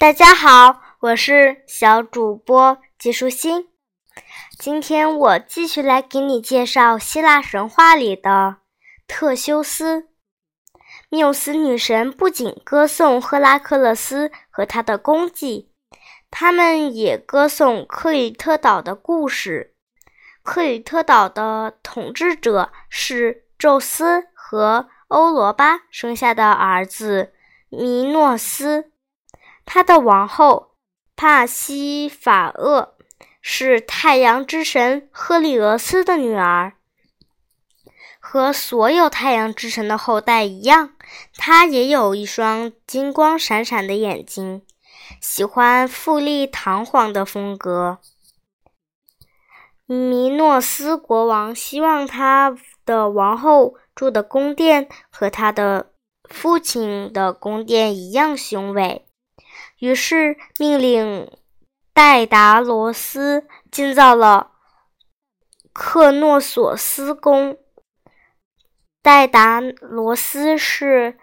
大家好，我是小主播季舒心。今天我继续来给你介绍希腊神话里的特修斯。缪斯女神不仅歌颂赫拉克勒斯和他的功绩，他们也歌颂克里特岛的故事。克里特岛的统治者是宙斯和欧罗巴生下的儿子米诺斯。他的王后帕西法厄是太阳之神赫利俄斯的女儿，和所有太阳之神的后代一样，她也有一双金光闪闪的眼睛，喜欢富丽堂皇的风格。米诺斯国王希望他的王后住的宫殿和他的父亲的宫殿一样雄伟。于是命令戴达罗斯建造了克诺索斯宫。戴达罗斯是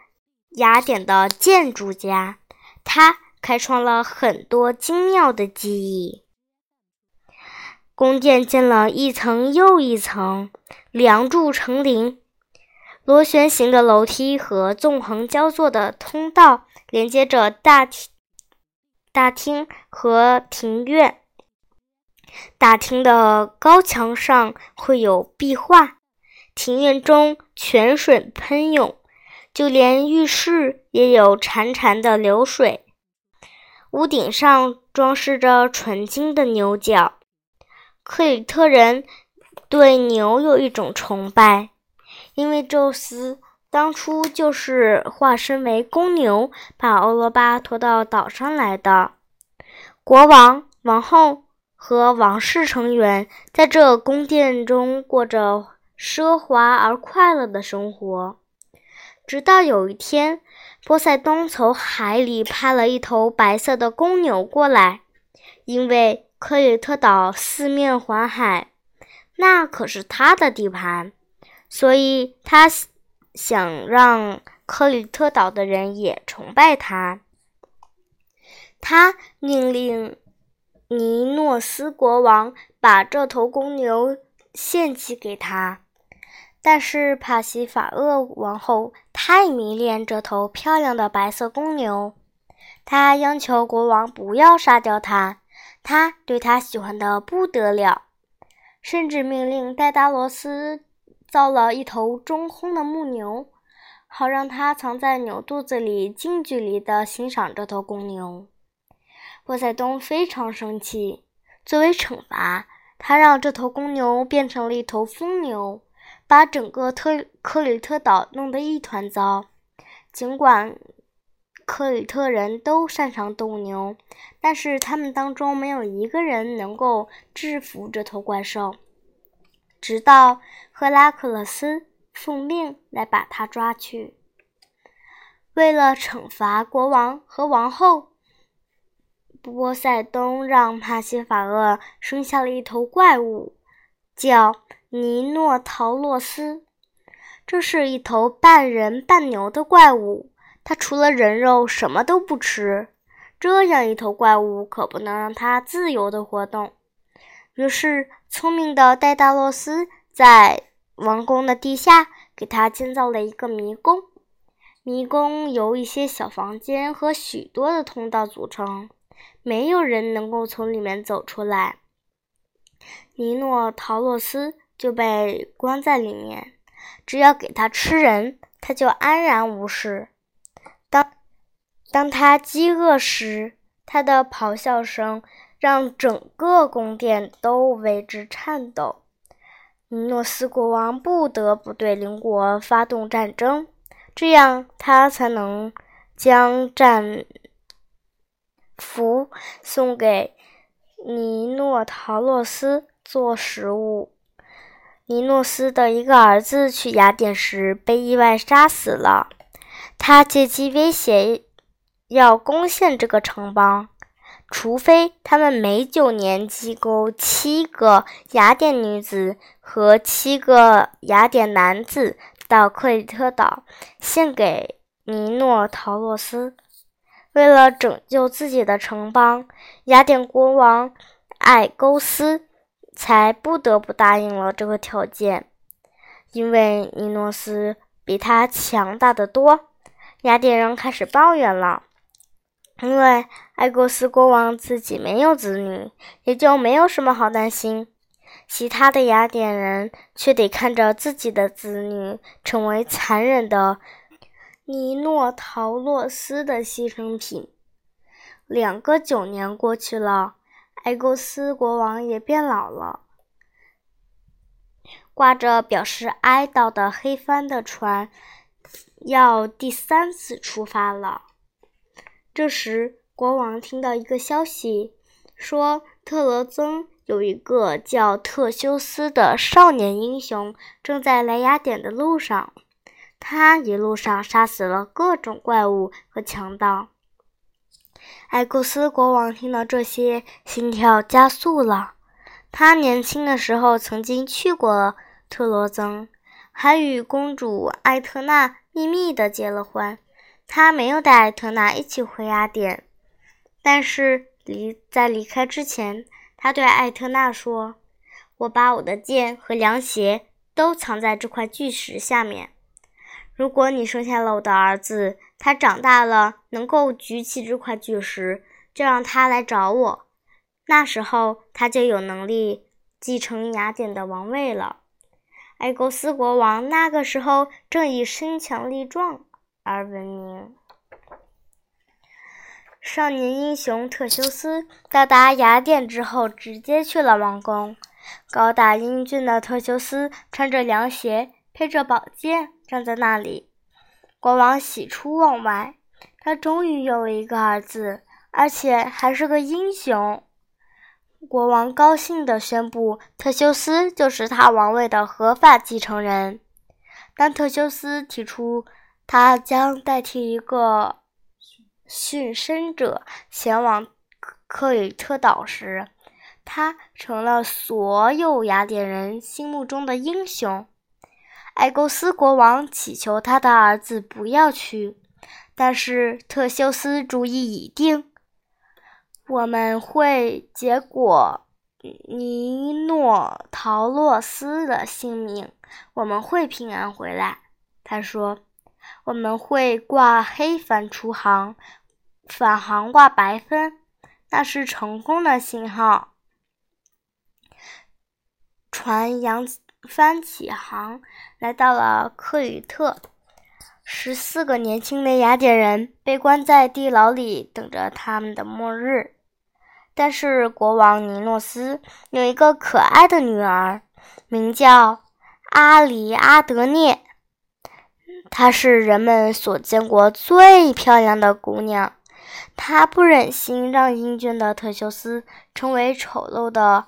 雅典的建筑家，他开创了很多精妙的技艺。宫殿建了一层又一层，梁柱成林，螺旋形的楼梯和纵横交错的通道连接着大厅。大厅和庭院，大厅的高墙上会有壁画，庭院中泉水喷涌，就连浴室也有潺潺的流水。屋顶上装饰着纯金的牛角。克里特人对牛有一种崇拜，因为宙斯。当初就是化身为公牛，把欧罗巴拖到岛上来的。国王、王后和王室成员在这宫殿中过着奢华而快乐的生活。直到有一天，波塞冬从海里派了一头白色的公牛过来，因为克里特岛四面环海，那可是他的地盘，所以他。想让克里特岛的人也崇拜他，他命令尼诺斯国王把这头公牛献祭给他。但是帕西法厄王后太迷恋这头漂亮的白色公牛，她央求国王不要杀掉它。他对他喜欢的不得了，甚至命令戴达罗斯。造了一头中空的木牛，好让他藏在牛肚子里，近距离地欣赏这头公牛。波塞冬非常生气，作为惩罚，他让这头公牛变成了一头疯牛，把整个特克里特岛弄得一团糟。尽管克里特人都擅长斗牛，但是他们当中没有一个人能够制服这头怪兽。直到赫拉克勒斯奉命来把他抓去。为了惩罚国王和王后，波塞冬让帕西法厄生下了一头怪物，叫尼诺陶洛斯。这是一头半人半牛的怪物，它除了人肉什么都不吃。这样一头怪物可不能让它自由的活动。于是，聪明的戴达洛斯在王宫的地下给他建造了一个迷宫。迷宫由一些小房间和许多的通道组成，没有人能够从里面走出来。尼诺陶洛斯就被关在里面，只要给他吃人，他就安然无事。当当他饥饿时，他的咆哮声。让整个宫殿都为之颤抖。尼诺斯国王不得不对邻国发动战争，这样他才能将战俘送给尼诺陶洛斯做食物。尼诺斯的一个儿子去雅典时被意外杀死了，他借机威胁要攻陷这个城邦。除非他们每九年寄购七个雅典女子和七个雅典男子到克里特岛，献给尼诺陶洛斯。为了拯救自己的城邦，雅典国王艾勾斯才不得不答应了这个条件。因为尼诺斯比他强大的多，雅典人开始抱怨了。因为艾勾斯国王自己没有子女，也就没有什么好担心。其他的雅典人却得看着自己的子女成为残忍的尼诺陶洛斯的牺牲品。两个九年过去了，埃勾斯国王也变老了，挂着表示哀悼的黑帆的船要第三次出发了。这时，国王听到一个消息，说特罗曾。有一个叫特修斯的少年英雄正在来雅典的路上，他一路上杀死了各种怪物和强盗。埃勾斯国王听到这些，心跳加速了。他年轻的时候曾经去过特罗曾，还与公主艾特娜秘密的结了婚。他没有带艾特娜一起回雅典，但是离在离开之前。他对艾特娜说：“我把我的剑和凉鞋都藏在这块巨石下面。如果你生下了我的儿子，他长大了能够举起这块巨石，就让他来找我。那时候他就有能力继承雅典的王位了。”埃勾斯国王那个时候正以身强力壮而闻名。少年英雄特修斯到达雅典之后，直接去了王宫。高大英俊的特修斯穿着凉鞋，配着宝剑，站在那里。国王喜出望外，他终于有了一个儿子，而且还是个英雄。国王高兴地宣布，特修斯就是他王位的合法继承人。当特修斯提出他将代替一个。殉身者前往克里特岛时，他成了所有雅典人心目中的英雄。埃勾斯国王祈求他的儿子不要去，但是特修斯主意已定：我们会结果尼诺陶洛斯的性命，我们会平安回来。他说。我们会挂黑帆出航，返航挂白帆，那是成功的信号。船扬帆起航，来到了克里特。十四个年轻的雅典人被关在地牢里，等着他们的末日。但是国王尼诺斯有一个可爱的女儿，名叫阿里阿德涅。她是人们所见过最漂亮的姑娘，她不忍心让英俊的特修斯成为丑陋的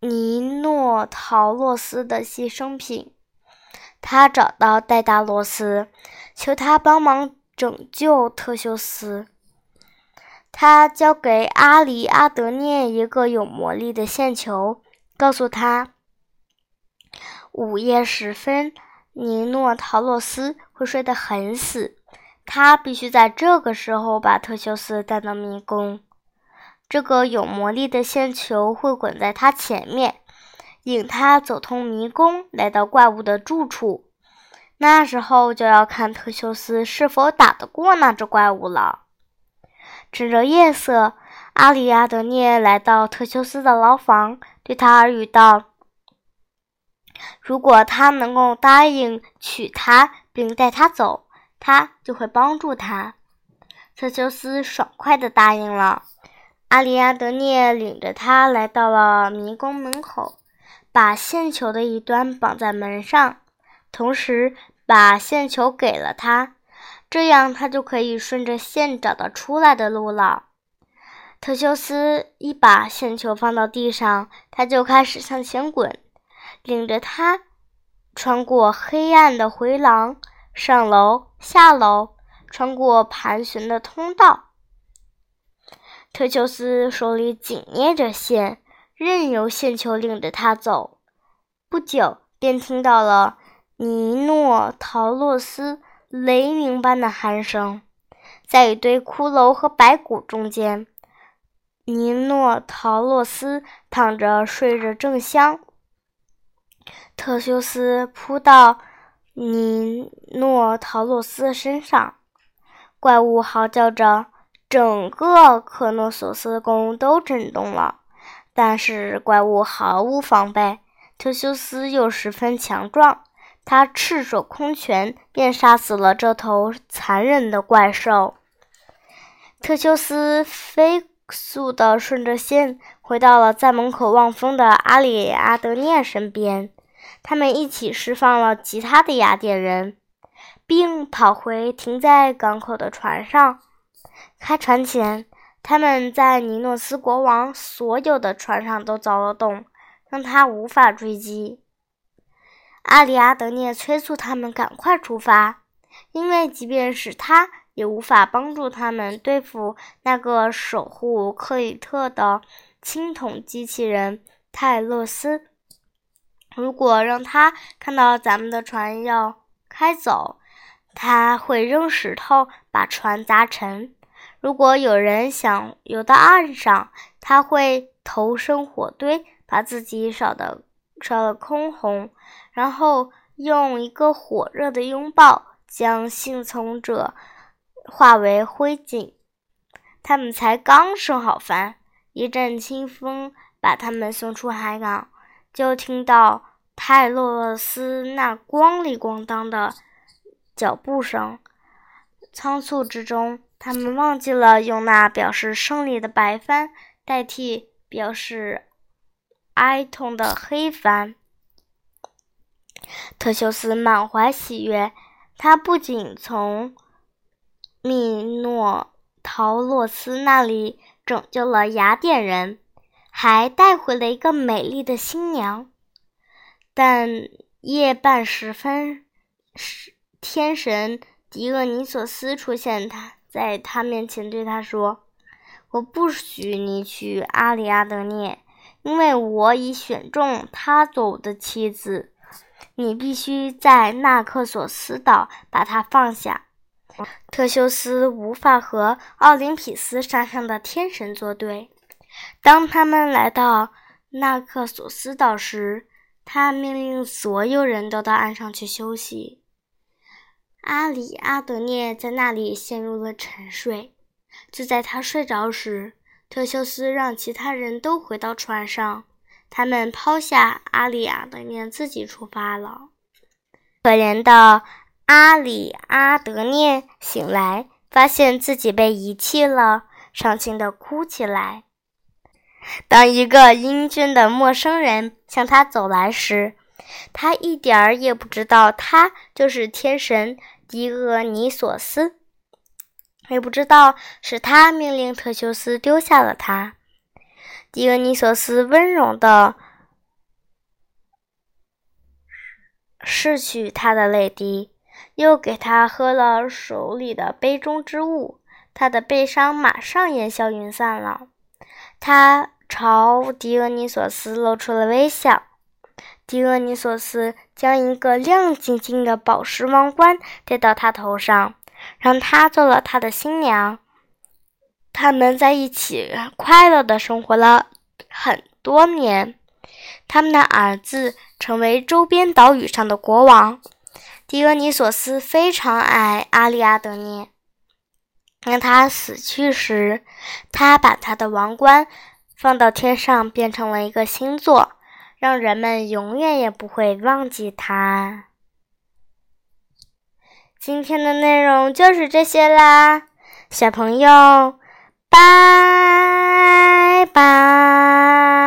尼诺陶洛斯的牺牲品。她找到戴达罗斯，求他帮忙拯救特修斯。他交给阿里阿德涅一个有魔力的线球，告诉他午夜时分。尼诺陶洛斯会睡得很死，他必须在这个时候把特修斯带到迷宫。这个有魔力的线球会滚在他前面，引他走通迷宫，来到怪物的住处。那时候就要看特修斯是否打得过那只怪物了。趁着夜色，阿里亚德涅来到特修斯的牢房，对他耳语道。如果他能够答应娶她并带她走，他就会帮助他。特修斯爽快地答应了。阿里阿德涅领着他来到了迷宫门口，把线球的一端绑在门上，同时把线球给了他，这样他就可以顺着线找到出来的路了。特修斯一把线球放到地上，他就开始向前滚。领着他穿过黑暗的回廊，上楼下楼，穿过盘旋的通道。特修斯手里紧捏着线，任由线球领着他走。不久，便听到了尼诺陶洛斯雷鸣般的鼾声。在一堆骷髅和白骨中间，尼诺陶洛斯躺着睡着正香。特修斯扑到尼诺陶洛斯身上，怪物嚎叫着，整个克诺索斯宫都震动了。但是怪物毫无防备，特修斯又十分强壮，他赤手空拳便杀死了这头残忍的怪兽。特修斯飞速地顺着线回到了在门口望风的阿里阿德涅身边，他们一起释放了其他的雅典人，并跑回停在港口的船上。开船前。他们在尼诺斯国王所有的船上都凿了洞，让他无法追击。阿里阿德涅催促他们赶快出发，因为即便是他，也无法帮助他们对付那个守护克里特的青铜机器人泰勒斯。如果让他看到咱们的船要开走，他会扔石头把船砸沉。如果有人想游到岸上，他会投身火堆，把自己烧得烧得空红，然后用一个火热的拥抱将幸存者化为灰烬。他们才刚生好帆，一阵清风把他们送出海港，就听到泰洛斯那咣里咣当的脚步声，仓促之中。他们忘记了用那表示胜利的白帆代替表示哀痛的黑帆。特修斯满怀喜悦，他不仅从米诺陶洛斯那里拯救了雅典人，还带回了一个美丽的新娘。但夜半时分，天神狄厄尼索斯出现，他。在他面前对他说：“我不许你娶阿里阿德涅，因为我已选中他做我的妻子。你必须在纳克索斯岛把他放下。”特修斯无法和奥林匹斯山上的天神作对。当他们来到纳克索斯岛时，他命令所有人都到岸上去休息。阿里阿德涅在那里陷入了沉睡。就在他睡着时，特修斯让其他人都回到船上，他们抛下阿里阿德涅自己出发了。可怜的阿里阿德涅醒来，发现自己被遗弃了，伤心地哭起来。当一个英俊的陌生人向他走来时，他一点儿也不知道，他就是天神狄俄尼索斯，也不知道是他命令特修斯丢下了他。狄俄尼索斯温柔的拭去他的泪滴，又给他喝了手里的杯中之物，他的悲伤马上烟消云散了。他朝狄俄尼索斯露出了微笑。狄俄尼索斯将一个亮晶晶的宝石王冠戴到他头上，让他做了他的新娘。他们在一起快乐的生活了很多年。他们的儿子成为周边岛屿上的国王。狄俄尼索斯非常爱阿利阿德涅。当他死去时，他把他的王冠放到天上变成了一个星座让人们永远也不会忘记它。今天的内容就是这些啦小朋友拜拜。